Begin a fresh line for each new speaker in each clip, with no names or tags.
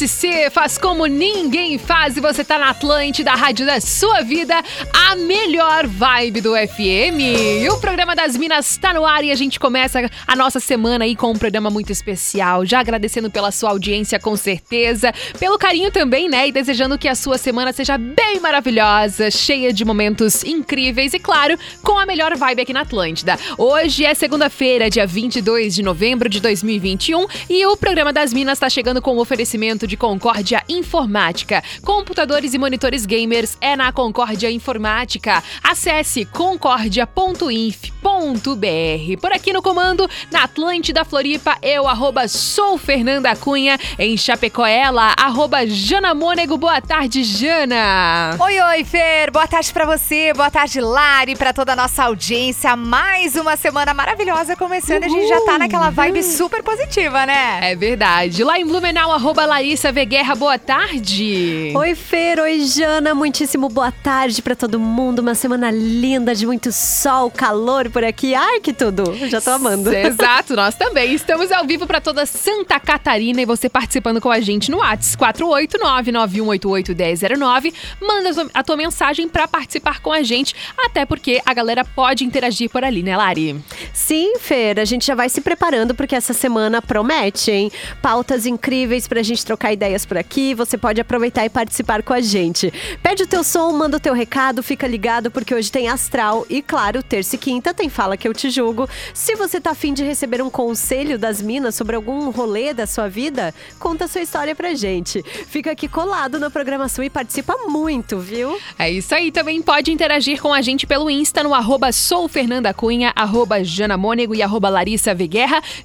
SC faz como ninguém faz e você tá na Atlântida, a rádio da sua vida, a melhor vibe do FM. E o programa das Minas tá no ar e a gente começa a nossa semana aí com um programa muito especial. Já agradecendo pela sua audiência, com certeza, pelo carinho também, né? E desejando que a sua semana seja bem maravilhosa, cheia de momentos incríveis e, claro, com a melhor vibe aqui na Atlântida. Hoje é segunda-feira, dia 22 de novembro de 2021 e o programa das Minas tá chegando com o oferecimento de Concórdia Informática. Computadores e monitores gamers é na Concórdia Informática. Acesse concordia.inf.br. Por aqui no comando, na Atlântida Floripa, eu, arroba, sou Fernanda Cunha. Em Chapecó, ela, arroba Jana Mônego. Boa tarde, Jana.
Oi, oi, Fer. Boa tarde para você. Boa tarde, Lari, para toda a nossa audiência. Mais uma semana maravilhosa começando. Uhul. A gente já tá naquela vibe super positiva, né?
É verdade. Lá em Blumenau, arroba Larissa Veguerra, boa tarde.
Oi, Fer, oi, Jana, muitíssimo boa tarde para todo mundo. Uma semana linda de muito sol, calor por aqui. Ai, que tudo. Já tô amando.
Exato, nós também. Estamos ao vivo para toda Santa Catarina e você participando com a gente no WhatsApp 48991881009. Manda a tua mensagem para participar com a gente, até porque a galera pode interagir por ali, né, Lari?
Sim, Fer, a gente já vai se preparando porque essa semana promete, hein? Pautas incríveis pra gente trocar ideias por aqui, você pode aproveitar e participar com a gente. Pede o teu som, manda o teu recado, fica ligado porque hoje tem Astral e, claro, terça e quinta tem Fala Que Eu Te Julgo. Se você tá afim de receber um conselho das minas sobre algum rolê da sua vida, conta a sua história pra gente. Fica aqui colado na programação e participa muito, viu?
É isso aí, também pode interagir com a gente pelo Insta no arroba soufernandacunha, arroba janamônego e arroba Larissa.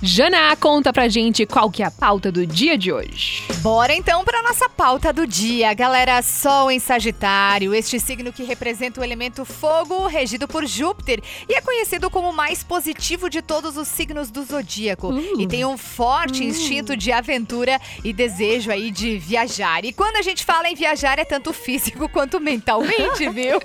Jana, conta pra gente qual que é a pauta do dia de hoje.
Bora então para nossa pauta do dia. Galera, Sol em Sagitário, este signo que representa o elemento fogo, regido por Júpiter e é conhecido como o mais positivo de todos os signos do zodíaco. Uh. E tem um forte uh. instinto de aventura e desejo aí de viajar. E quando a gente fala em viajar, é tanto físico quanto mentalmente, viu?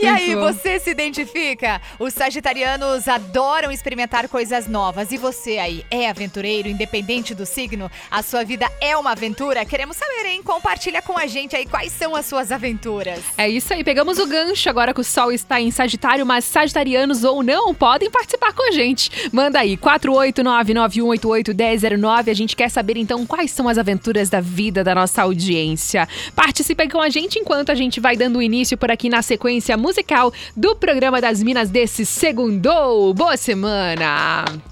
e aí, você se identifica? Os sagitarianos adoram experimentar coisas novas. E você aí, é aventureiro, independente do signo? A sua vida é uma aventura? Queremos saber, hein? Compartilha com a gente aí quais são as suas aventuras.
É isso aí, pegamos o gancho agora que o Sol está em Sagitário, mas sagitarianos ou não podem participar com a gente. Manda aí, 48991881009. A gente quer saber então quais são as aventuras da vida da nossa audiência. Participe com a gente enquanto a gente vai dando início por aqui na sequência musical do programa das Minas desse segundo. Boa semana!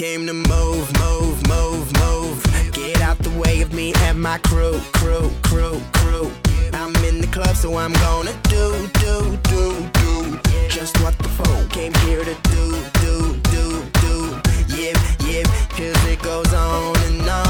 Came to move, move, move, move. Get out the way of me and my crew, crew, crew, crew. I'm in the club, so I'm gonna do, do, do, do. Just what the folk came here to do, do, do, do. Yeah, yeah, cause it goes on and on.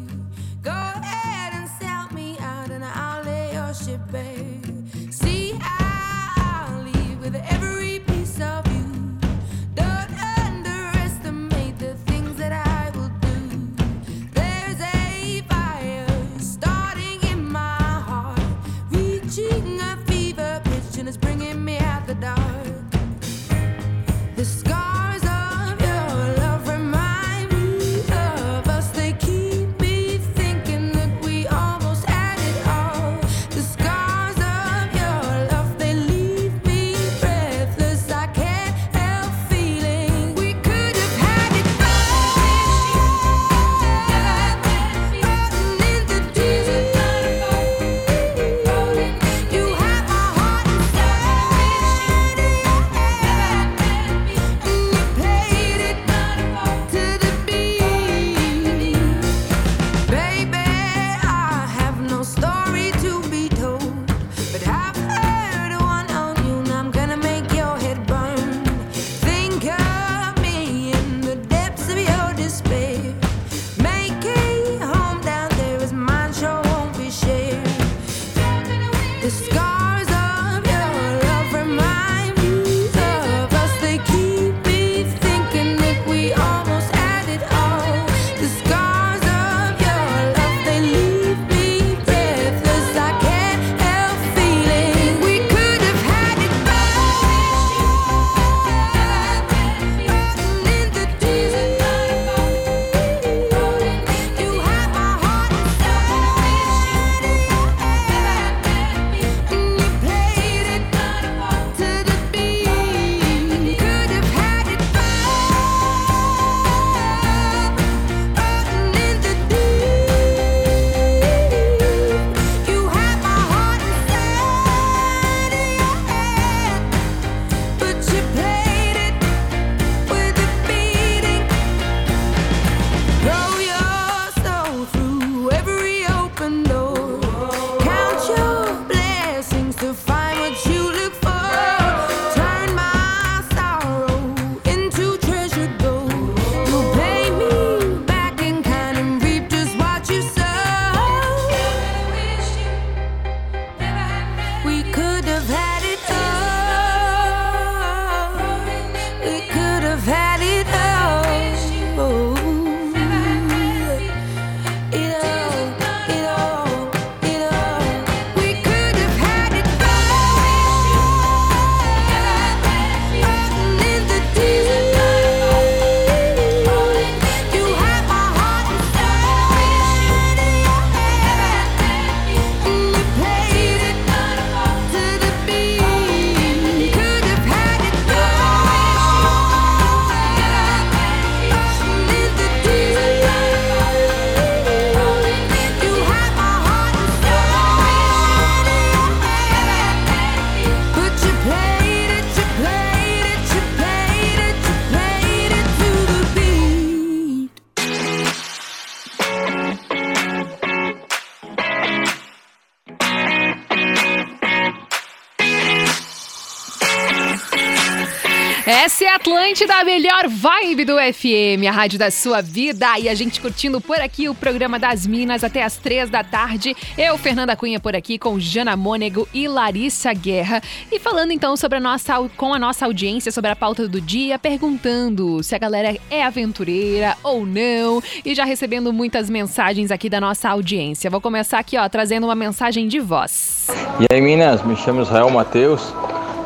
Essa é a Atlântida, a melhor vibe do FM, a rádio da sua vida. E a gente curtindo por aqui o programa das Minas até as três da tarde. Eu, Fernanda Cunha, por aqui com Jana Mônego e Larissa Guerra. E falando então sobre a nossa, com a nossa audiência sobre a pauta do dia, perguntando se a galera é aventureira ou não. E já recebendo muitas mensagens aqui da nossa audiência. Vou começar aqui, ó, trazendo uma mensagem de voz.
E aí, Minas, me chamo Israel Matheus,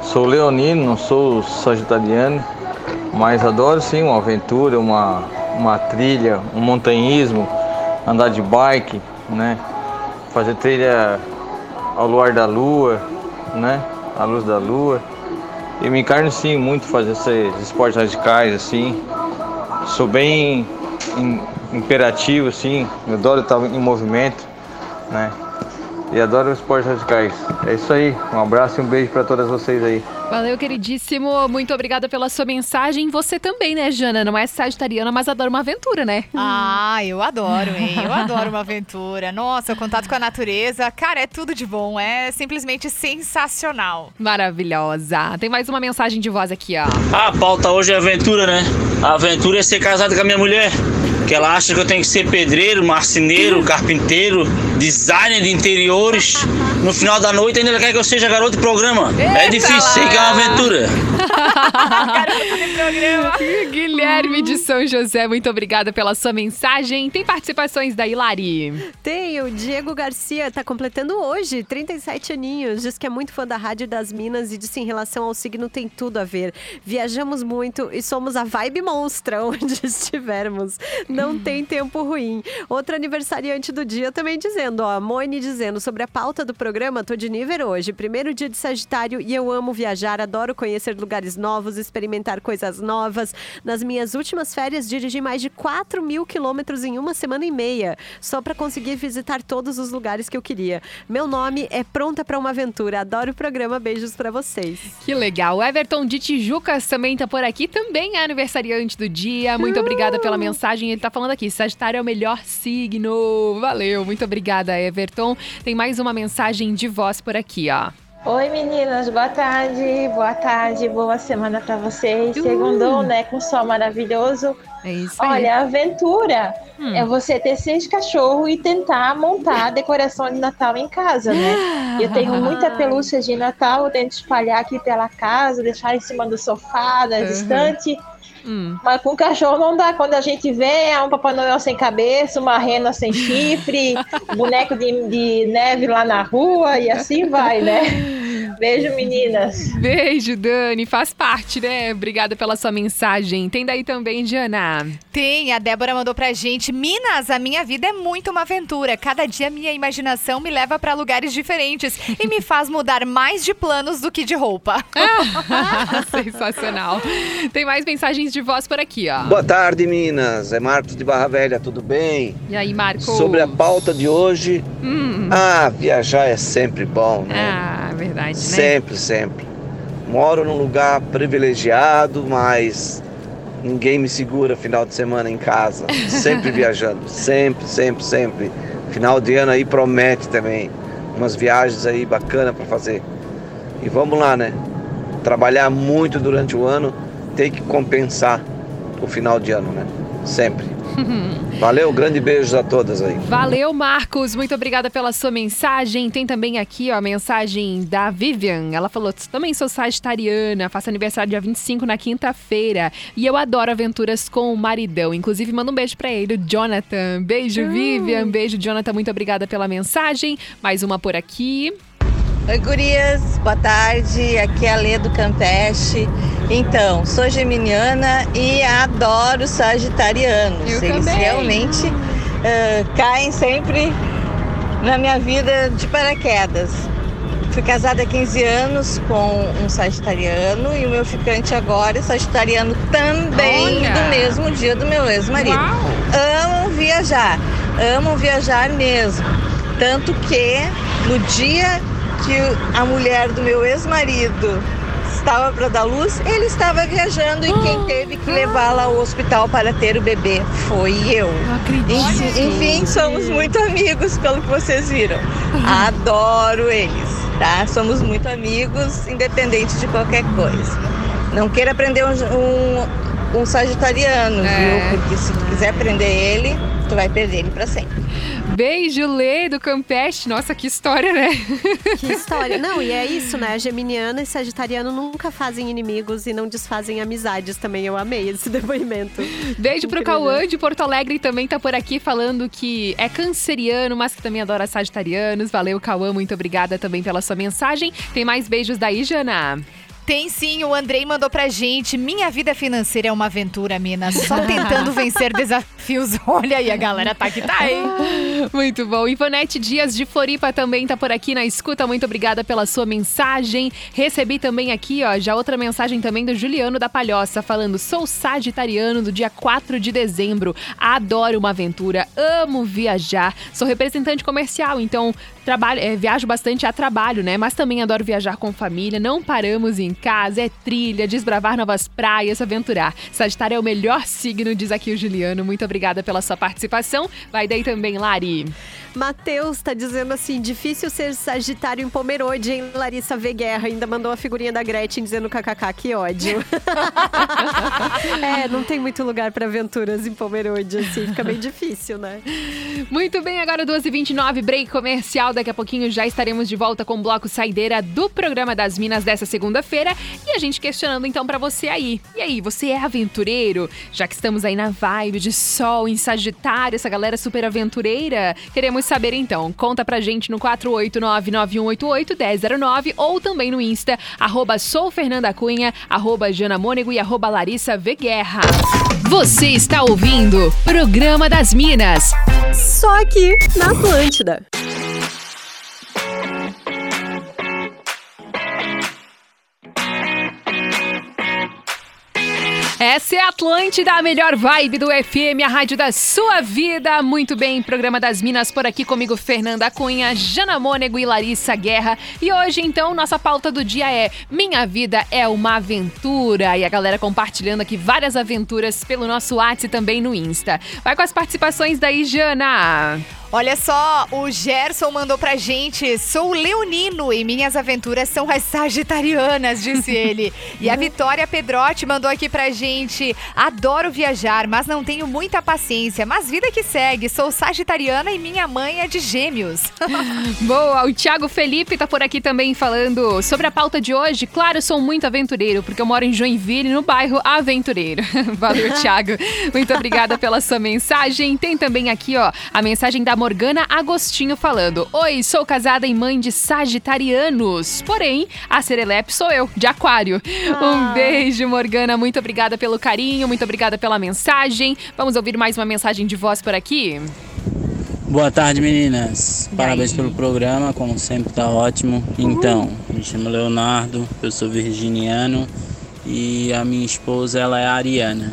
sou leonino, não sou sagitariano, mas adoro sim uma aventura, uma, uma trilha, um montanhismo, andar de bike, né? Fazer trilha ao luar da lua, né? À luz da lua. E me encarno sim muito fazer esses esportes radicais assim. Sou bem im- imperativo assim, eu adoro estar em movimento, né? E adoro os esportes radicais. É isso aí. Um abraço e um beijo para todas vocês aí.
Valeu, queridíssimo. Muito obrigada pela sua mensagem. Você também, né, Jana? Não é sagitariana, mas adora uma aventura, né?
Ah, eu adoro, hein? Eu adoro uma aventura. Nossa, o contato com a natureza, cara, é tudo de bom. É simplesmente sensacional.
Maravilhosa. Tem mais uma mensagem de voz aqui, ó.
A pauta hoje é aventura, né? A aventura é ser casado com a minha mulher. Que ela acha que eu tenho que ser pedreiro, marceneiro, carpinteiro, designer de interiores. No final da noite ainda ela quer que eu seja garoto de programa. é difícil, sei que é uma aventura.
Guilherme de São José, muito obrigada pela sua mensagem. Tem participações da Hilari.
Tem, o Diego Garcia tá completando hoje, 37 aninhos. Diz que é muito fã da Rádio das Minas e disse em relação ao signo tem tudo a ver. Viajamos muito e somos a vibe monstra onde estivermos. Não tem tempo ruim. Outro aniversariante do dia também dizendo, ó, Moine dizendo sobre a pauta do programa, tô de nível hoje. Primeiro dia de Sagitário e eu amo viajar, adoro conhecer lugares novos, experimentar coisas novas. Nas minhas últimas férias, dirigi mais de 4 mil quilômetros em uma semana e meia, só para conseguir visitar todos os lugares que eu queria. Meu nome é Pronta para uma Aventura. Adoro o programa. Beijos para vocês.
Que legal. Everton de Tijucas também tá por aqui, também é aniversariante do dia. Muito obrigada pela mensagem. Ele tá falando aqui: Sagitário é o melhor signo. Valeu, muito obrigada, Everton. Tem mais uma mensagem de voz por aqui, ó.
Oi meninas, boa tarde, boa tarde, boa semana pra vocês. Segundou, né, com sol maravilhoso.
É isso aí.
Olha, a aventura é você ter seis cachorros e tentar montar a decoração de Natal em casa, né? Eu tenho muita pelúcia de Natal, eu tento espalhar aqui pela casa, deixar em cima do sofá, da
Uhum.
estante.
Hum.
Mas com cachorro não dá. Quando a gente vê, é um Papai Noel sem cabeça, uma rena sem chifre, boneco de, de neve lá na rua e assim vai, né? Beijo, meninas.
Beijo, Dani. Faz parte, né? Obrigada pela sua mensagem. Tem daí também, Diana.
Tem, a Débora mandou pra gente. Minas, a minha vida é muito uma aventura. Cada dia minha imaginação me leva pra lugares diferentes e me faz mudar mais de planos do que de roupa.
Sensacional. Tem mais mensagens de voz por aqui, ó.
Boa tarde, Minas. É Marcos de Barra Velha, tudo bem?
E aí, Marcos?
Sobre a pauta de hoje,
Hum.
ah, viajar é sempre bom, né?
Ah, verdade, né?
Sempre, sempre. Moro num lugar privilegiado, mas ninguém me segura final de semana em casa. Sempre viajando, sempre, sempre, sempre. Final de ano aí promete também umas viagens aí bacana para fazer. E vamos lá, né? Trabalhar muito durante o ano tem que compensar o final de ano, né? Sempre. Valeu, grande beijos a todas aí.
Valeu, Marcos. Muito obrigada pela sua mensagem. Tem também aqui ó, a mensagem da Vivian. Ela falou: também sou sagitariana, faço aniversário dia 25 na quinta-feira. E eu adoro aventuras com o maridão. Inclusive, manda um beijo pra ele, o Jonathan. Beijo, Vivian. Beijo, Jonathan. Muito obrigada pela mensagem. Mais uma por aqui.
Oi, gurias, boa tarde. Aqui é a Lê do Campeche. Então, sou geminiana e adoro sagitarianos.
Eu
Eles
também.
realmente ah, caem sempre na minha vida de paraquedas. Fui casada há 15 anos com um sagitariano e o meu ficante agora é sagitariano também
Olha!
do mesmo dia do meu ex-marido. Amam viajar, amam viajar mesmo. Tanto que no dia que a mulher do meu ex-marido estava para dar luz, ele estava viajando e quem teve que levá-la ao hospital para ter o bebê foi eu. Enfim, enfim, somos muito amigos, pelo que vocês viram. Adoro eles, tá? Somos muito amigos, independente de qualquer coisa. Não queira prender um, um, um sagitariano,
É.
viu? Porque se tu quiser prender ele, tu vai perder ele pra sempre.
Beijo, Lê, do Campeste. Nossa, que história, né?
Que história. Não, e é isso, né? Geminiana e Sagitariano nunca fazem inimigos e não desfazem amizades também. Eu amei esse depoimento.
Beijo pro
Incrível.
Cauã de Porto Alegre também tá por aqui falando que é canceriano, mas que também adora sagitarianos. Valeu, Cauã, muito obrigada também pela sua mensagem. Tem mais beijos daí, Jana?
Tem sim, o Andrei mandou pra gente. Minha vida financeira é uma aventura, mina. Só tentando vencer desafios. Olha aí, a galera tá que tá, hein?
Muito bom. Ivonete Dias de Floripa também tá por aqui na escuta. Muito obrigada pela sua mensagem. Recebi também aqui, ó, já outra mensagem também do Juliano da Palhoça, falando: sou sagitariano do dia 4 de dezembro. Adoro uma aventura, amo viajar. Sou representante comercial, então trabalho, é, viajo bastante a trabalho, né? Mas também adoro viajar com família. Não paramos em casa, é trilha, desbravar novas praias, aventurar. Sagitário é o melhor signo, diz aqui o Juliano. Muito obrigada pela sua participação. Vai daí também, Lari.
Matheus tá dizendo assim: difícil ser Sagitário em Pomerode, hein? Larissa V. Guerra ainda mandou a figurinha da Gretchen dizendo kkk, que ódio. é, não tem muito lugar pra aventuras em Pomerode, assim, fica bem difícil, né?
Muito bem, agora 12h29, break comercial. Daqui a pouquinho já estaremos de volta com o bloco Saideira do programa das Minas dessa segunda-feira. E a gente questionando então pra você aí. E aí, você é aventureiro? Já que estamos aí na vibe de sol em Sagitário, essa galera super aventureira, queremos saber então. Conta pra gente no 489-9188-1009 ou também no Insta, arroba sou Fernanda Cunha, arroba e arroba. Você está ouvindo Programa das Minas.
Só aqui na Atlântida.
Essa é a Atlântida, a melhor vibe do FM, a rádio da sua vida. Muito bem, programa das Minas por aqui comigo, Fernanda Cunha, Jana Mônego e Larissa Guerra. E hoje, então, nossa pauta do dia é Minha Vida é uma Aventura. E a galera compartilhando aqui várias aventuras pelo nosso WhatsApp e também no Insta. Vai com as participações daí, Jana.
Olha só, o Gerson mandou pra gente: sou leonino e minhas aventuras são as sagitarianas, disse ele. e a Vitória Pedrotti mandou aqui pra gente: adoro viajar, mas não tenho muita paciência. Mas vida que segue, sou sagitariana e minha mãe é de gêmeos.
Boa, o Thiago Felipe tá por aqui também falando sobre a pauta de hoje. Claro, sou muito aventureiro, porque eu moro em Joinville, no bairro Aventureiro. Valeu, Thiago. Muito obrigada pela sua mensagem. Tem também aqui, ó, a mensagem da Morgana Agostinho falando: Oi, sou casada e mãe de sagitarianos. Porém, a Serelepe sou eu, de Aquário. Um beijo, Morgana. Muito obrigada pelo carinho, muito obrigada pela mensagem. Vamos ouvir mais uma mensagem de voz por aqui?
Boa tarde, meninas. Parabéns pelo programa, como sempre tá ótimo. Então, me chamo Leonardo, eu sou virginiano e a minha esposa ela é ariana.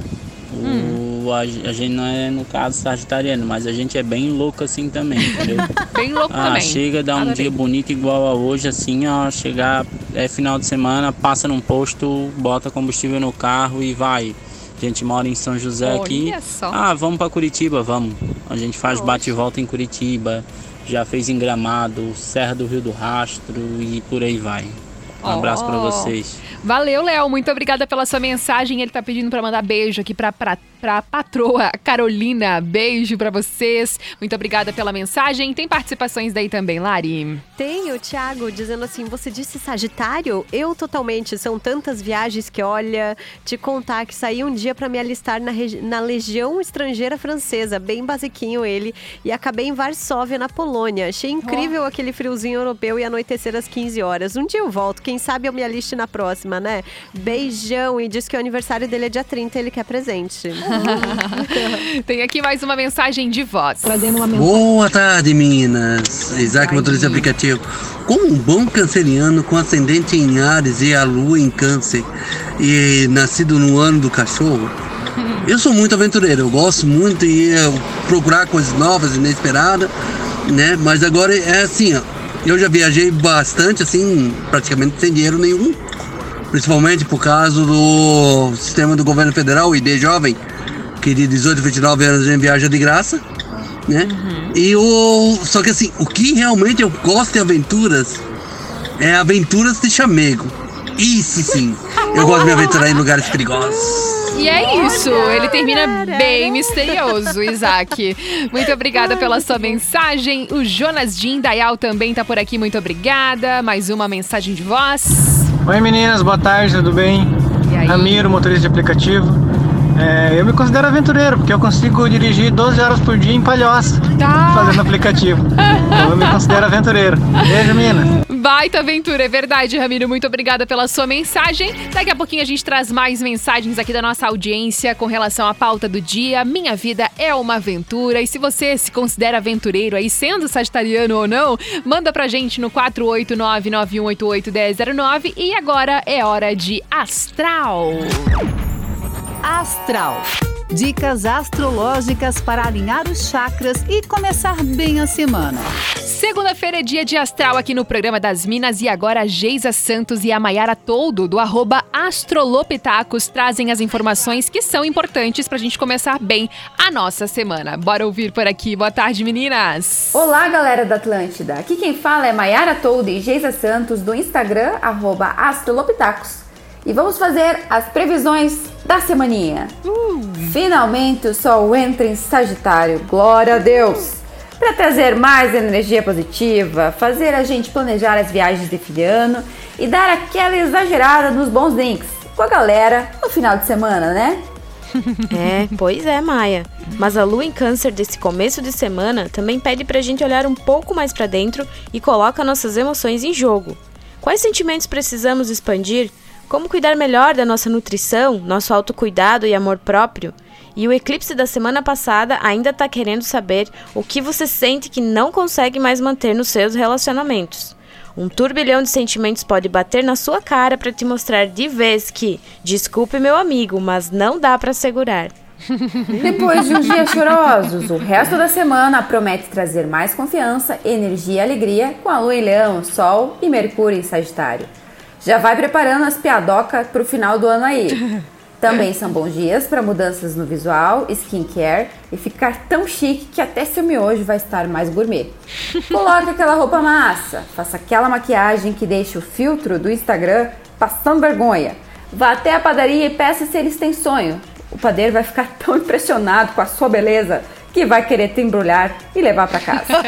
O, a, a gente não é, no caso, sagitariano, mas a gente é bem louco assim também, entendeu?
Bem louco
ah,
também.
chega, dá um
Adorei.
dia bonito igual a hoje, assim, ó, chegar, é final de semana, passa num posto, bota combustível no carro e vai. A gente mora em São José aqui.
Olha só.
Ah, vamos pra Curitiba, vamos. A gente faz bate e volta em Curitiba, já fez em Gramado, Serra do Rio do Rastro e por aí vai. Um abraço pra
Oh.
vocês.
Valeu, Léo. Muito obrigada pela sua mensagem. Ele tá pedindo pra mandar beijo aqui pra, pra, pra patroa Carolina. Beijo pra vocês. Muito obrigada pela mensagem. Tem participações daí também, Lari?
Tem o Thiago dizendo assim: você disse Sagitário? Eu totalmente. São tantas viagens que, olha, te contar que saí um dia pra me alistar na, na Legião Estrangeira Francesa, bem basiquinho ele, e acabei em Varsóvia, na Polônia. Achei incrível aquele friozinho europeu e anoitecer às 15 horas. Um dia eu volto, quem sabe eu me aliste na próxima, né? Beijão e diz que o aniversário dele é dia 30 ele quer presente.
Tem aqui mais uma mensagem de voz.
Boa tarde, meninas. Isaac, motorista de aplicativo. Como um bom canceriano com ascendente em Ares e a lua em Câncer e nascido no ano do cachorro, eu sou muito aventureiro. Eu gosto muito de procurar coisas novas, inesperadas, né? Mas agora é assim, ó. Eu já viajei bastante, assim, praticamente sem dinheiro nenhum. Principalmente por causa do sistema do governo federal, o ID Jovem, que de 18 a 29 anos a gente viaja de graça né? E o. Só que assim, o que realmente eu gosto de aventuras é aventuras de chamego. Isso sim. Eu gosto de me aventurar em lugares perigosos.
E é isso, ele termina bem misterioso, Isaac. Muito obrigada pela sua mensagem. O Jonas Jim Dayal também tá por aqui, muito obrigada. Mais uma mensagem de voz.
Oi meninas, boa tarde, tudo bem? Ramiro, motorista de aplicativo. É, eu me considero aventureiro, porque eu consigo dirigir 12 horas por dia em Palhoça, fazendo aplicativo. Então eu me considero aventureiro. Beijo, meninas.
Baita aventura, é verdade, Ramiro. Muito obrigada pela sua mensagem. Daqui a pouquinho a gente traz mais mensagens aqui da nossa audiência com relação à pauta do dia. Minha vida é uma aventura. E se você se considera aventureiro aí, sendo sagitariano ou não, manda pra gente no 489-9188-1009. E agora é hora de Astral.
Astral. Dicas astrológicas para alinhar os chakras e começar bem a semana.
Segunda-feira é dia de astral aqui no programa das Minas e agora a Geisa Santos e a Maiara Toldo, do arroba Astrolopitacos, trazem as informações que são importantes pra gente começar bem a nossa semana. Bora ouvir por aqui. Boa tarde, meninas!
Olá, galera da Atlântida. Aqui quem fala é Maiara Toldo e Geisa Santos do Instagram, arroba Astrolopitacos. E vamos fazer as previsões da semaninha. Finalmente o Sol entra em Sagitário, glória a Deus! Para trazer mais energia positiva, fazer a gente planejar as viagens de fim de ano e dar aquela exagerada nos bons drinks com a galera no final de semana, né?
É, pois é, Maia. Mas a lua em câncer desse começo de semana também pede pra gente olhar um pouco mais pra dentro e coloca nossas emoções em jogo. Quais sentimentos precisamos expandir? Como cuidar melhor da nossa nutrição, nosso autocuidado e amor próprio? E o eclipse da semana passada ainda tá querendo saber o que você sente que não consegue mais manter nos seus relacionamentos. Um turbilhão de sentimentos pode bater na sua cara para te mostrar de vez que, desculpe meu amigo, mas não dá para segurar.
Depois de uns dias chorosos, o resto da semana promete trazer mais confiança, energia e alegria com a lua em leão, sol e mercúrio em sagitário. Já vai preparando as piadocas pro final do ano aí. Também são bons dias para mudanças no visual, skincare e ficar tão chique que até seu miojo vai estar mais gourmet. Coloque aquela roupa massa, faça aquela maquiagem que deixa o filtro do Instagram passando vergonha. Vá até a padaria e peça se eles têm sonho. O padeiro vai ficar tão impressionado com a sua beleza que vai querer te embrulhar e levar para casa.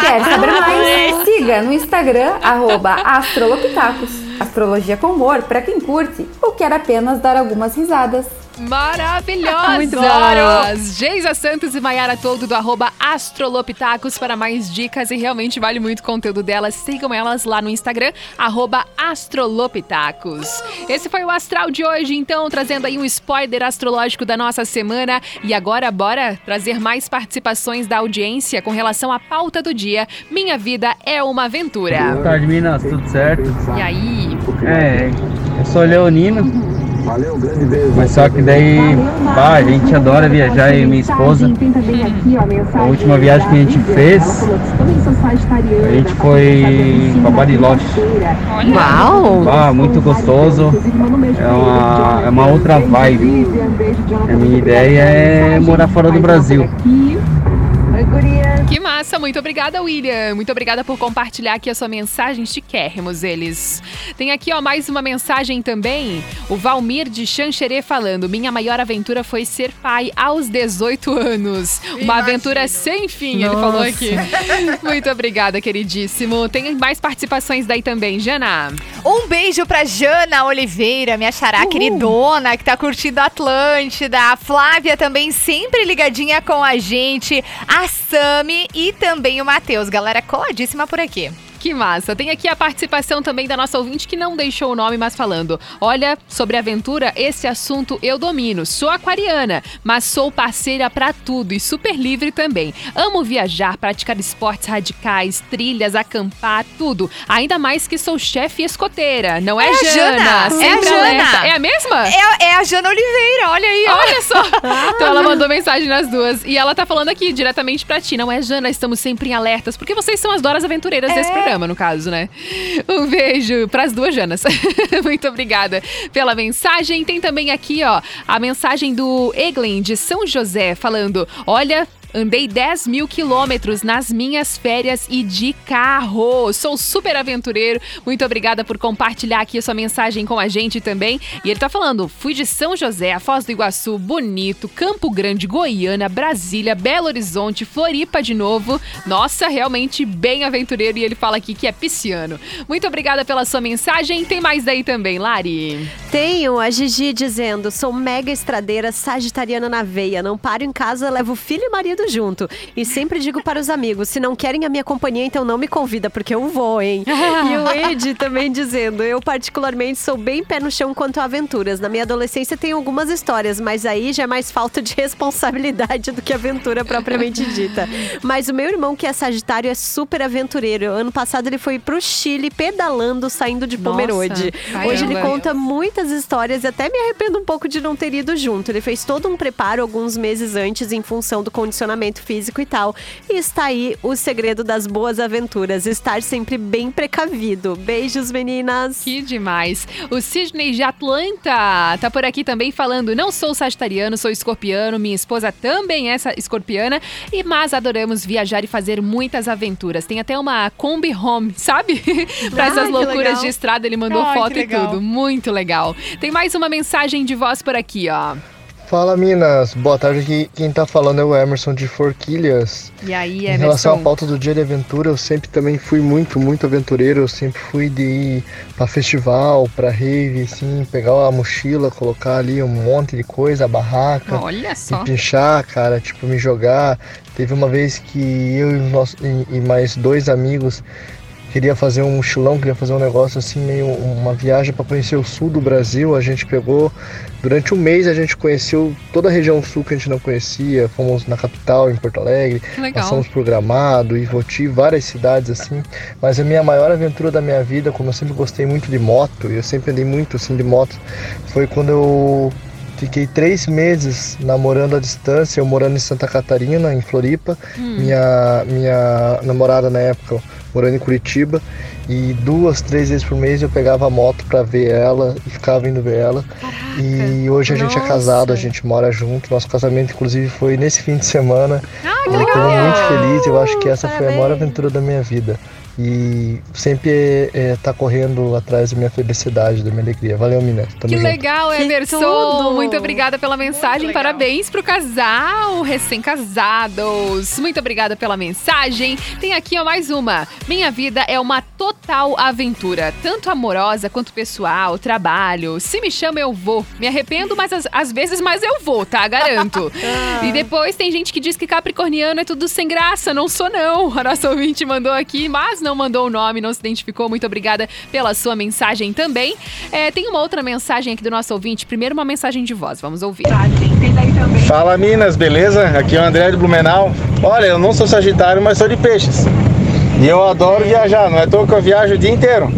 Quer saber mais? Siga no Instagram, arroba astrolopitacos. Astrologia com humor para quem curte ou quer apenas dar algumas risadas.
Maravilhosas! Geisa Santos e Maiara Todo do arroba Astrolopitacos para mais dicas e realmente vale muito o conteúdo delas. Sigam elas lá no Instagram, arroba Astrolopitacos. Esse foi o Astral de hoje, então, trazendo aí um spoiler astrológico da nossa semana. E agora, bora trazer mais participações da audiência com relação à pauta do dia. Minha vida é uma aventura.
Boa tarde, Minas, tudo certo?
E aí?
É, eu sou leonino. Mas só que daí, bah, a gente adora viajar e minha esposa. A última viagem que a gente fez, a gente foi pra Bariloche.
Uau!
Ah, muito gostoso. É uma, é uma outra vibe. A minha ideia é morar fora do Brasil.
Que massa, muito obrigada, William. Muito obrigada por compartilhar aqui a sua mensagem. Chiquérrimos eles. Tem aqui, ó, mais uma mensagem também. O Valmir de Xanxerê falando: Minha maior aventura foi ser pai aos 18 anos. Uma aventura sem fim, ele falou
Nossa.
aqui. Muito obrigada, queridíssimo. Tem mais participações daí também, Jana.
Um beijo pra Jana Oliveira, minha xará queridona, que tá curtindo a Atlântida. A Flávia também sempre ligadinha com a gente. A Sami e também o Matheus. Galera coladíssima por aqui.
Que massa. Tem aqui a participação também da nossa ouvinte que não deixou o nome, mas falando: Olha, sobre aventura, esse assunto eu domino. Sou aquariana, mas sou parceira pra tudo e super livre também. Amo viajar, praticar esportes radicais, trilhas, acampar, tudo. Ainda mais que sou chefe escoteira. Não é,
É
Jana?
Jana, é Jana.
É a mesma?
É, é a Jana Oliveira, olha aí.
Olha só! Então ela mandou mensagem nas duas. E ela tá falando aqui diretamente pra ti. Não é, Jana? Estamos sempre em alertas. Porque vocês são as Doras Aventureiras desse programa, no caso, né? Um beijo pras duas Janas. Muito obrigada pela mensagem. Tem também aqui, ó, a mensagem do Eglen de São José falando: Olha. Andei 10 mil quilômetros nas minhas férias e de carro. Sou super aventureiro. Muito obrigada por compartilhar aqui a sua mensagem com a gente também. E ele tá falando: fui de São José, a Foz do Iguaçu, Bonito, Campo Grande, Goiânia, Brasília, Belo Horizonte, Floripa de novo. Nossa, realmente bem aventureiro. E ele fala aqui que é pisciano. Muito obrigada pela sua mensagem. Tem mais daí também, Lari.
Tenho a Gigi dizendo: sou mega estradeira, sagitariana na veia. Não paro em casa, levo filho e marido junto. E sempre digo para os amigos: se não querem a minha companhia, então não me convida, porque eu vou, hein? e o Ed também dizendo: eu, particularmente, sou bem pé no chão quanto a aventuras. Na minha adolescência tem algumas histórias, mas aí já é mais falta de responsabilidade do que aventura propriamente dita. Mas o meu irmão, que é Sagitário, é super aventureiro. Ano passado ele foi pro Chile pedalando, saindo de
Nossa,
Pomerode. Hoje ele conta muitas histórias e até me arrependo um pouco de não ter ido junto. Ele fez todo um preparo alguns meses antes em função do condicionamento físico e tal. E está aí o segredo das boas aventuras, estar sempre bem precavido. Beijos, meninas.
Que demais. O Sidney de Atlanta tá por aqui também falando: não sou sagitariano, sou escorpiano, minha esposa também é essa escorpiana, e mas adoramos viajar e fazer muitas aventuras. Tem até uma Kombi Home, sabe? pra
Ah,
essas loucuras
legal.
de estrada, ele mandou
Ai, que
foto e tudo. Muito legal. Tem mais uma mensagem de voz por aqui, ó.
Fala Minas, boa tarde. Aqui quem tá falando é o Emerson de Forquilhas.
E aí,
Em relação à
Emerson?
pauta do dia de aventura, eu sempre também fui muito, muito aventureiro. Eu sempre fui de ir pra festival, pra rave, assim, pegar a mochila, colocar ali um monte de coisa, a barraca.
Olha só.
E pinchar, cara, tipo, me jogar. Teve uma vez que eu e, os nossos- e- e mais dois amigos queria fazer um mochilão, queria fazer um negócio assim, meio uma viagem para conhecer o sul do Brasil. A gente pegou, durante um mês a gente conheceu toda a região sul que a gente não conhecia. Fomos na capital, em Porto Alegre, passamos por Gramado, Ivoti, várias cidades assim. Mas a minha maior aventura da minha vida, como eu sempre gostei muito de moto, e eu sempre andei muito assim de moto, foi quando eu Fiquei três meses namorando à distância, eu morando em Santa Catarina, em Floripa.
Hum.
Minha, minha namorada na época morando em Curitiba. E duas, três vezes por mês eu pegava a moto pra ver ela e ficava indo ver ela. E hoje a gente é
Nossa.
casado, a gente mora junto. Nosso casamento, inclusive, foi nesse fim de semana.
Ah,
que eu tô muito feliz, eu acho que essa foi a maior aventura da minha vida. E sempre é, tá correndo atrás da minha felicidade, da minha alegria. Valeu, Minas. Tamo
Que
junto.
legal, Emerson.
tudo!
Muito obrigada pela mensagem. Parabéns pro casal recém-casados. Muito obrigada pela mensagem. Tem aqui ó, mais uma. Minha vida é uma total aventura, tanto amorosa quanto pessoal, trabalho. Se me chama, eu vou. Me arrependo, mas às, às vezes, mas eu vou, tá? Garanto. e depois tem gente que diz que capricorniano é tudo sem graça. Não sou, não. A nossa ouvinte mandou aqui, mas não mandou o nome, não se identificou. Muito obrigada pela sua mensagem também. É, tem uma outra mensagem aqui do nosso ouvinte. Primeiro, uma mensagem de voz. Vamos ouvir.
Fala Minas, beleza? Aqui é o André de Blumenau. Olha, eu não sou sagitário, mas sou de peixes. E eu adoro viajar, não é toa que eu viajo o dia inteiro.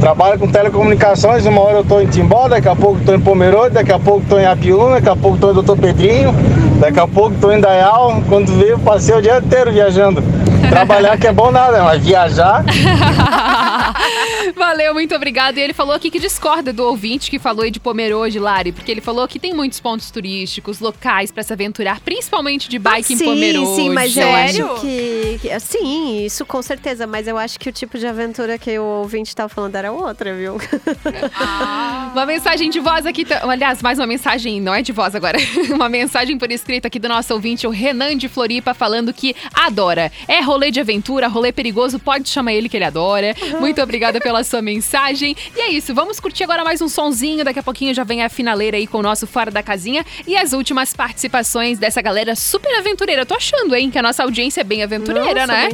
Trabalho com telecomunicações, uma hora eu tô em Timbó, daqui a pouco tô em Pomerode, daqui a pouco tô em Apiúna, daqui a pouco tô em Doutor Pedrinho, daqui a pouco tô em Dayal. Quando veio, passei o dia inteiro viajando. Trabalhar que é bom nada, mas viajar
Valeu, muito obrigado. E ele falou aqui que discorda do ouvinte que falou aí de Pomerode, Lari, porque ele falou que tem muitos pontos turísticos, locais pra se aventurar, principalmente de bike em
sim,
Pomerode.
sim, mas eu acho que, Sim, isso com certeza. Mas eu acho que o tipo de aventura que o ouvinte tava falando era outra, viu?
Uma mensagem de voz aqui. Aliás, mais uma mensagem, não é de voz agora. uma mensagem por escrito aqui do nosso ouvinte, o Renan de Floripa, falando que adora. É rolê de aventura, rolê perigoso, pode chamar ele que ele adora. Muito obrigada pela sua mensagem. E é isso, vamos curtir agora mais um sonzinho. Daqui a pouquinho já vem a finaleira aí com o nosso Fora da Casinha e as últimas participações dessa galera super aventureira. Eu tô achando, hein, que a nossa audiência é bem aventureira,
Nossa,
né?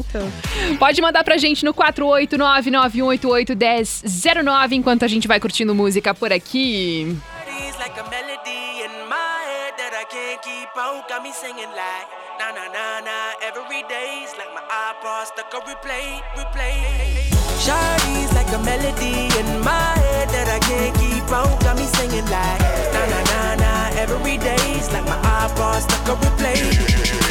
Pode mandar pra gente no 489-9188-1009 enquanto a gente vai curtindo música por aqui.
It's like a melody in my head that I can't keep out. Got me singing like na na na na every day's like my iPod stuck on replay,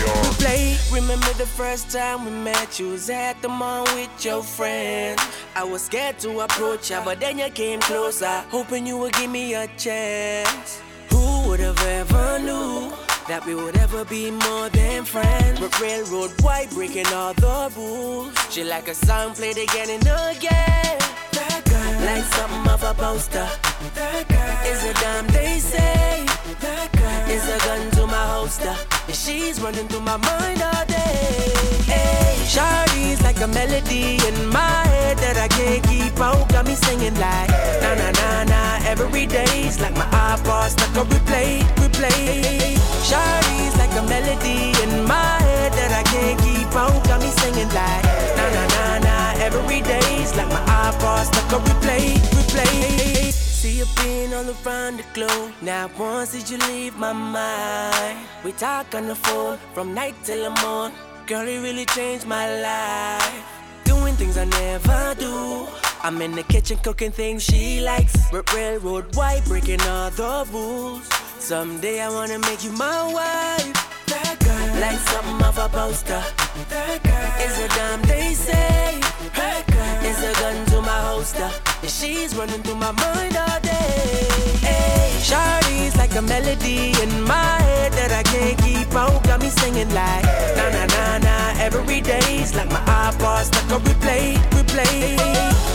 replay. Remember the first time we met? You was at the mall with your friends. I was scared to approach ya, but then you came closer, hoping you would give me a chance. Who would have ever knew that we would ever be more than friends. But railroad white breaking all the rules. She like a song played again and again. That girl, like something off a poster. That girl is a dime they say. That girl is a gun to my holster. And she's running through my mind all day. Hey, Shawty's like a melody in my head that I can't keep out. Got me singing like na na na na every day's like my iPod stuck on replay, replay. Shawty's like a melody in my head that I can't keep out. Got me singing like na na na na every day's like my iPod stuck on replay, replay. See you being all around the globe. Now once did you leave my mind? We talk on the phone from night till the morning. Girl, it really changed my life. Doing things I never do. I'm in the kitchen cooking things she likes. R- railroad white, breaking all the rules. Someday I wanna make you my wife. That girl, like something off a poster. That girl is a dime they say. Girl is a gun to my holster. And she's running through my mind all day. Hey, Shawty's like a melody in my head that I can't keep out. Got me singing like na na na na every day's like my iPod stuck on replay, replay.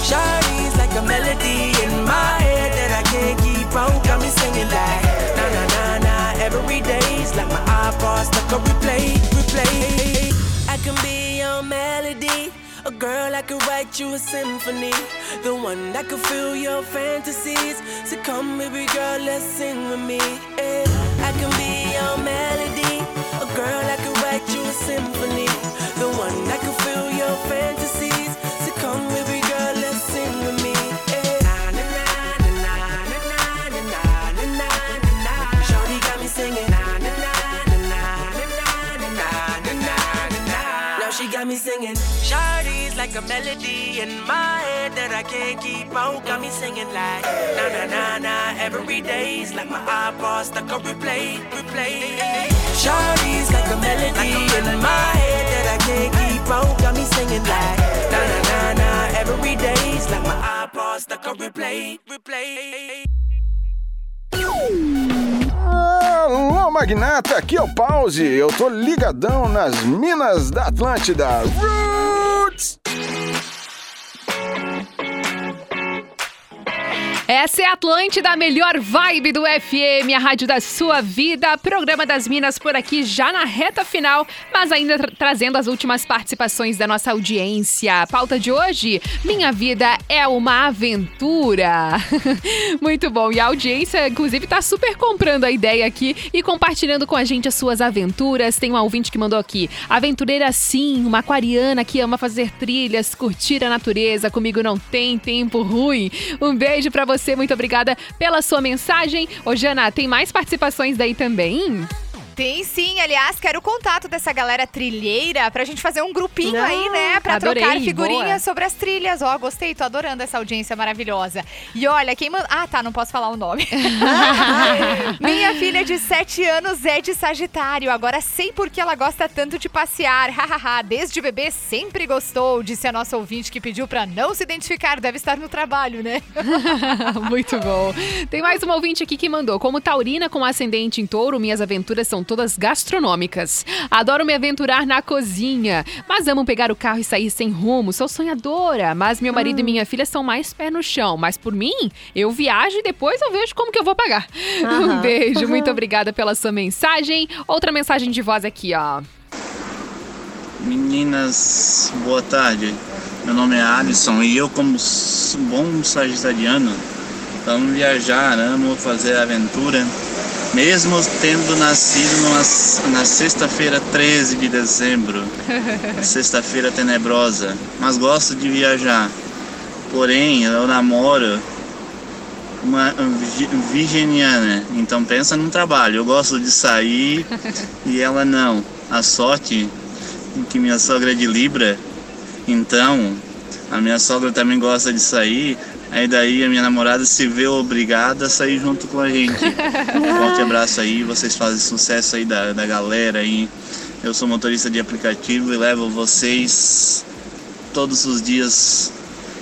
Shawty's like a melody in my head that I can't keep out. Got me singing like na na na na every day's like my iPod stuck on replay, replay. I can be your melody. A girl I could write you a symphony. The one that could fill your fantasies. So come, baby girl, let's sing with me. eh. I can be your melody. A girl I could write you a symphony. The one that could fill your fantasies. Like a melody in my head that I can't keep out. Got me singing like na na na na every day's like my iPod stuck on replay, replay. Shawty's like a melody in my head that I can't keep out. Got me singing like na na na na every day's like my iPod stuck on replay, replay.
Alô, magnata, aqui é o Pause. Eu tô ligadão nas minas da Atlântida. Roots!
Essa é a Atlântida, a melhor vibe do FM, a rádio da sua vida. Programa das Minas por aqui já na reta final, mas ainda tra- trazendo as últimas participações da nossa audiência. Pauta de hoje: Minha vida é uma aventura. Muito bom. E a audiência, inclusive, tá super comprando a ideia aqui e compartilhando com a gente as suas aventuras. Tem um ouvinte que mandou aqui: Aventureira sim, uma aquariana que ama fazer trilhas, curtir a natureza. Comigo não tem tempo ruim. Um beijo pra você, muito obrigada pela sua mensagem. Ô, Jana, tem mais participações daí também?
Tem sim, aliás, quero o contato dessa galera trilheira pra gente fazer um grupinho
Ah,
aí, né? Pra
adorei,
trocar figurinhas
boa.
sobre as trilhas. Ó, gostei, tô adorando essa audiência maravilhosa. E olha, quem manda. Ah, tá, não posso falar o nome. Minha filha de 7 anos é de Sagitário. Agora sei por que ela gosta tanto de passear. Hahaha, desde bebê sempre gostou, disse a nossa ouvinte que pediu pra não se identificar. Deve estar no trabalho, né?
Muito bom. Tem mais uma ouvinte aqui que mandou. Como taurina com ascendente em touro, minhas aventuras são todas gastronômicas. Adoro me aventurar na cozinha, mas amo pegar o carro e sair sem rumo. Sou sonhadora, mas meu marido e minha filha são mais pé no chão. Mas por mim, eu viajo e depois eu vejo como que eu vou pagar. Um beijo, muito obrigada pela sua mensagem. Outra mensagem de voz aqui, ó.
Meninas, boa tarde. Meu nome é Alisson e eu, como bom sagitariano, amo viajar, amo fazer aventura, mesmo tendo nascido numa, na sexta-feira 13 de dezembro, sexta-feira tenebrosa, mas gosto de viajar. Porém, eu namoro uma vi- virginiana, então pensa num trabalho. Eu gosto de sair e ela não. A sorte que minha sogra é de Libra, então a minha sogra também gosta de sair. Aí daí a minha namorada se vê obrigada a sair junto com a gente. Um forte abraço aí, vocês fazem sucesso aí da, da galera aí. Eu sou motorista de aplicativo e levo vocês todos os dias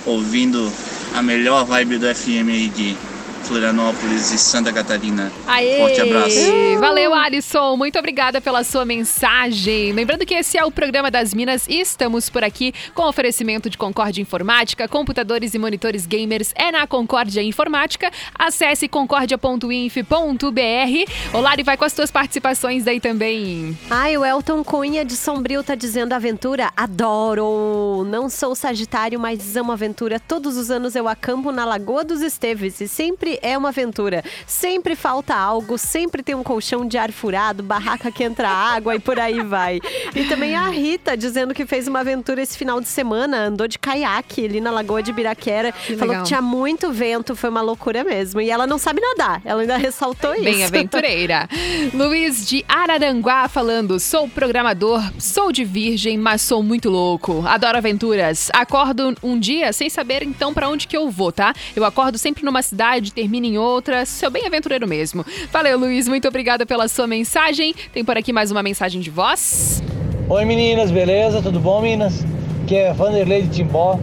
ouvindo a melhor vibe do FM aí de
Florianópolis e Santa Catarina.
Aê!
Forte abraço.
Valeu, Alisson. Muito obrigada pela sua mensagem. Lembrando que esse é o programa das Minas e estamos por aqui com oferecimento de Concórdia Informática, computadores e monitores gamers é na Concórdia Informática. Acesse concordia.inf.br. Olari, vai com as tuas participações daí também.
Ai, o Elton Cunha de Sombrio tá dizendo aventura, adoro. Não sou sagitário, mas amo aventura. Todos os anos eu acampo na Lagoa dos Esteves e sempre é uma aventura. Sempre falta algo, sempre tem um colchão de ar furado, barraca que entra água e por aí vai. E também a Rita dizendo que fez uma aventura esse final de semana, andou de caiaque ali na Lagoa de Biraquera. falou
legal.
que tinha muito vento, foi uma loucura mesmo. E ela não sabe nadar, ela ainda ressaltou isso.
Bem aventureira. Luiz de Araranguá falando: sou programador, sou de virgem, mas sou muito louco. Adoro aventuras. Acordo um dia sem saber então pra onde que eu vou, tá? Eu acordo sempre numa cidade, termino em outra. Sou bem aventureiro mesmo. Valeu, Luiz. Muito obrigada pela sua mensagem. Tem por aqui mais uma mensagem de voz.
Oi meninas, beleza? Tudo bom, meninas? Aqui é Vanderlei de Timbó.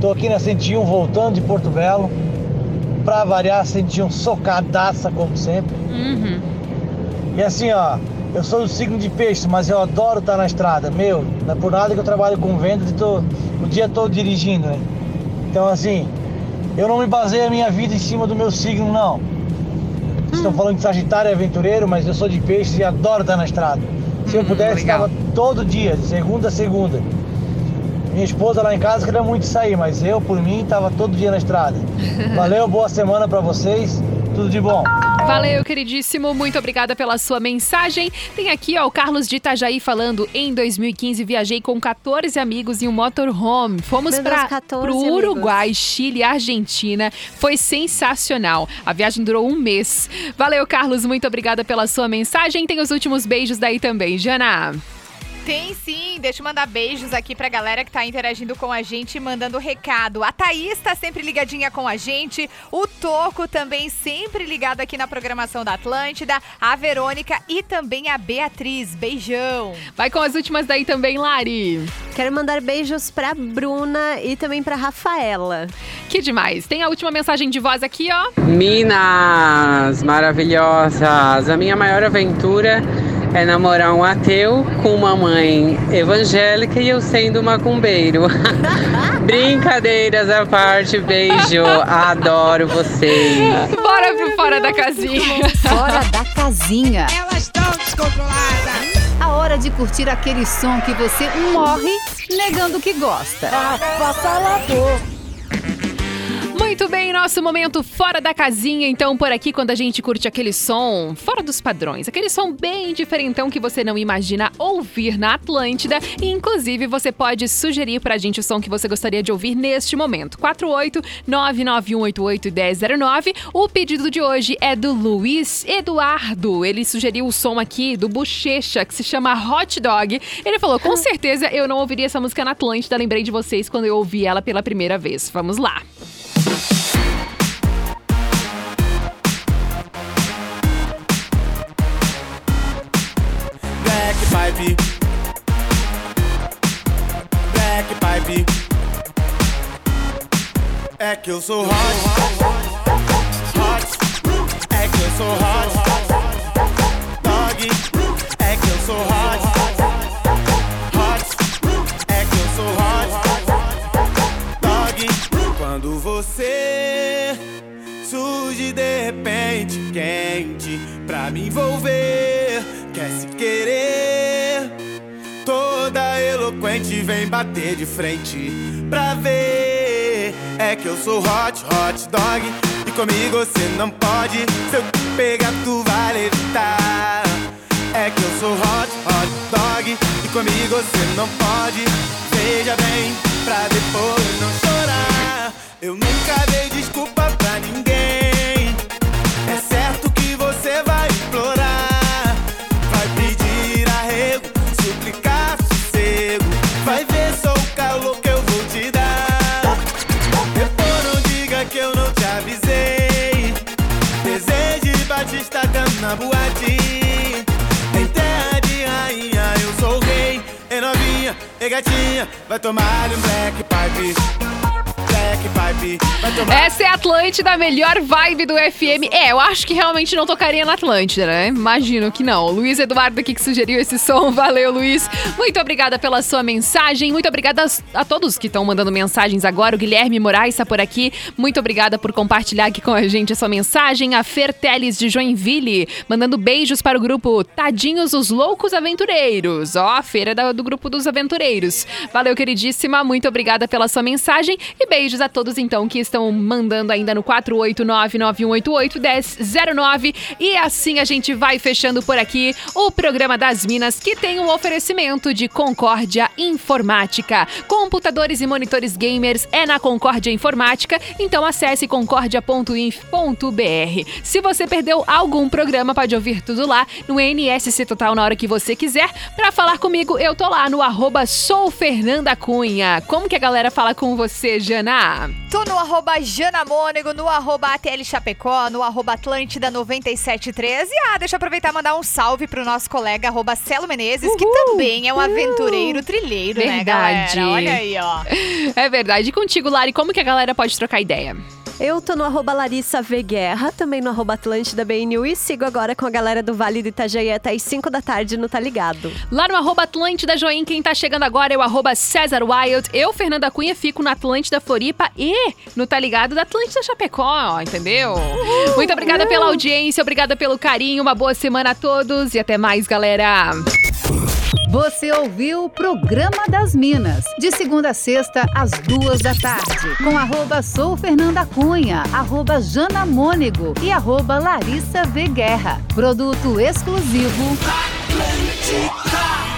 Tô aqui na 101 voltando de Porto Belo. Pra variar, 101 socadaça como sempre. E assim, ó, eu sou do signo de peixe, mas eu adoro estar na estrada. Meu, não é por nada que eu trabalho com vendas e tô o dia todo dirigindo, né? Então assim, eu não me baseio a minha vida em cima do meu signo, não. Vocês estão falando de Sagitário e aventureiro, mas eu sou de peixe e adoro estar na estrada. Se eu pudesse, estava todo dia, de segunda a segunda. Minha esposa lá em casa queria muito sair, mas eu, por mim, estava todo dia na estrada. Valeu, boa semana pra vocês. Tudo de bom.
Valeu, queridíssimo. Muito obrigada pela sua mensagem. Tem aqui, ó, o Carlos de Itajaí falando: em 2015 viajei com 14 amigos em um motorhome. Fomos para
14
pro
amigos.
Uruguai, Chile e Argentina. Foi sensacional. A viagem durou um mês. Valeu, Carlos. Muito obrigada pela sua mensagem. Tem os últimos beijos daí também, Jana.
Tem sim, deixa eu mandar beijos aqui pra galera que tá interagindo com a gente, mandando recado. A Thaís tá sempre ligadinha com a gente, o Toco também sempre ligado aqui na programação da Atlântida, a Verônica e também a Beatriz. Beijão.
Vai com as últimas daí também, Lari.
Quero mandar beijos pra Bruna e também pra Rafaela.
Que demais. Tem a última mensagem de voz aqui, ó.
Minas maravilhosas! A minha maior aventura é namorar um ateu com uma mãe evangélica e eu sendo macumbeiro. Brincadeiras à parte, beijo, adoro vocês.
Bora pro Fora da Casinha.
Fora da casinha.
Elas estão descontroladas.
A hora de curtir aquele som que você morre negando que gosta.
Muito bem, nosso momento fora da casinha. Então, por aqui, quando a gente curte aquele som fora dos padrões, aquele som bem diferentão que você não imagina ouvir na Atlântida. E, inclusive, você pode sugerir pra gente o som que você gostaria de ouvir neste momento. 48991881009. O pedido de hoje é do Luiz Eduardo. Ele sugeriu o som aqui do Bochecha, que se chama Hot Dog. Ele falou: com certeza eu não ouviria essa música na Atlântida. Lembrei de vocês quando eu ouvi ela pela primeira vez. Vamos lá.
Black Pipe. Black Pipe. É que eu sou hot. Hot. É que eu sou hot. Dog. É que eu sou hot. Hot. Você surge de repente quente pra me envolver, quer se querer. Toda eloquente vem bater de frente pra ver. É que eu sou hot, hot dog. E comigo você não pode. Se eu te pegar, tu vai levitar. É que eu sou hot, hot dog. E comigo você não pode. Veja bem, pra depois não chorar. Eu nunca dei desculpa pra ninguém. É certo que você vai implorar. Vai pedir arrego, suplicar sossego. Vai ver só o calor que eu vou te dar. Depois não diga que eu não te avisei. Desejo de Batista canta na boate. Em terra de rainha, eu sou o rei. Ei novinha, ei gatinha, vai tomar um black pipe.
Essa é a Atlântida, a melhor vibe do FM. É, eu acho que realmente não tocaria na Atlântida, né? Imagino que não. Luiz Eduardo aqui que sugeriu esse som. Valeu, Luiz. Muito obrigada pela sua mensagem. Muito obrigada a todos que estão mandando mensagens agora. O Guilherme Moraes está por aqui. Muito obrigada por compartilhar aqui com a gente a sua mensagem. A Fer Teles de Joinville, mandando beijos para o grupo Tadinhos os Loucos Aventureiros. Ó, a feira do grupo dos aventureiros. Valeu, queridíssima. Muito obrigada pela sua mensagem. E beijos a todos, então, que estão mandando ainda no 489-9188-1009. E assim a gente vai fechando por aqui o programa das Minas, que tem um oferecimento de Concórdia Informática. Computadores e monitores gamers é na Concórdia Informática, então acesse concordia.inf.br. Se você perdeu algum programa, pode ouvir tudo lá no NSC Total na hora que você quiser. Para falar comigo, eu tô lá no arroba sou Fernanda Cunha. Como que a galera fala com você, Jana?
Tô no arroba Jana Mônego, no arroba ATL Chapecó, no arroba Atlântida 973. E ah, deixa eu aproveitar e mandar um salve pro nosso colega arroba Celo Menezes, que também é um aventureiro trilheiro, né,
Verdade.
galera? Olha aí, ó.
É verdade. E contigo, Lari, como que a galera pode trocar ideia?
Eu tô no arroba Larissa V Guerra, também no arroba Atlântida BNU e sigo agora com a galera do Vale do Itajaí até as 5 da tarde no Tá Ligado.
Lá no arroba Atlântida Join, quem tá chegando agora é o arroba César Wild. Eu, Fernanda Cunha, fico no Atlântida Floripa e no Tá Ligado da Atlântida Chapecó, entendeu? Muito obrigada pela audiência, obrigada pelo carinho, uma boa semana a todos e até mais, galera!
Você ouviu o Programa das Minas, de segunda a sexta, às duas da tarde, com arroba sou Fernanda Cunha, arroba Jana Mônego e arroba Larissa V Guerra. Produto exclusivo.
Atlântida.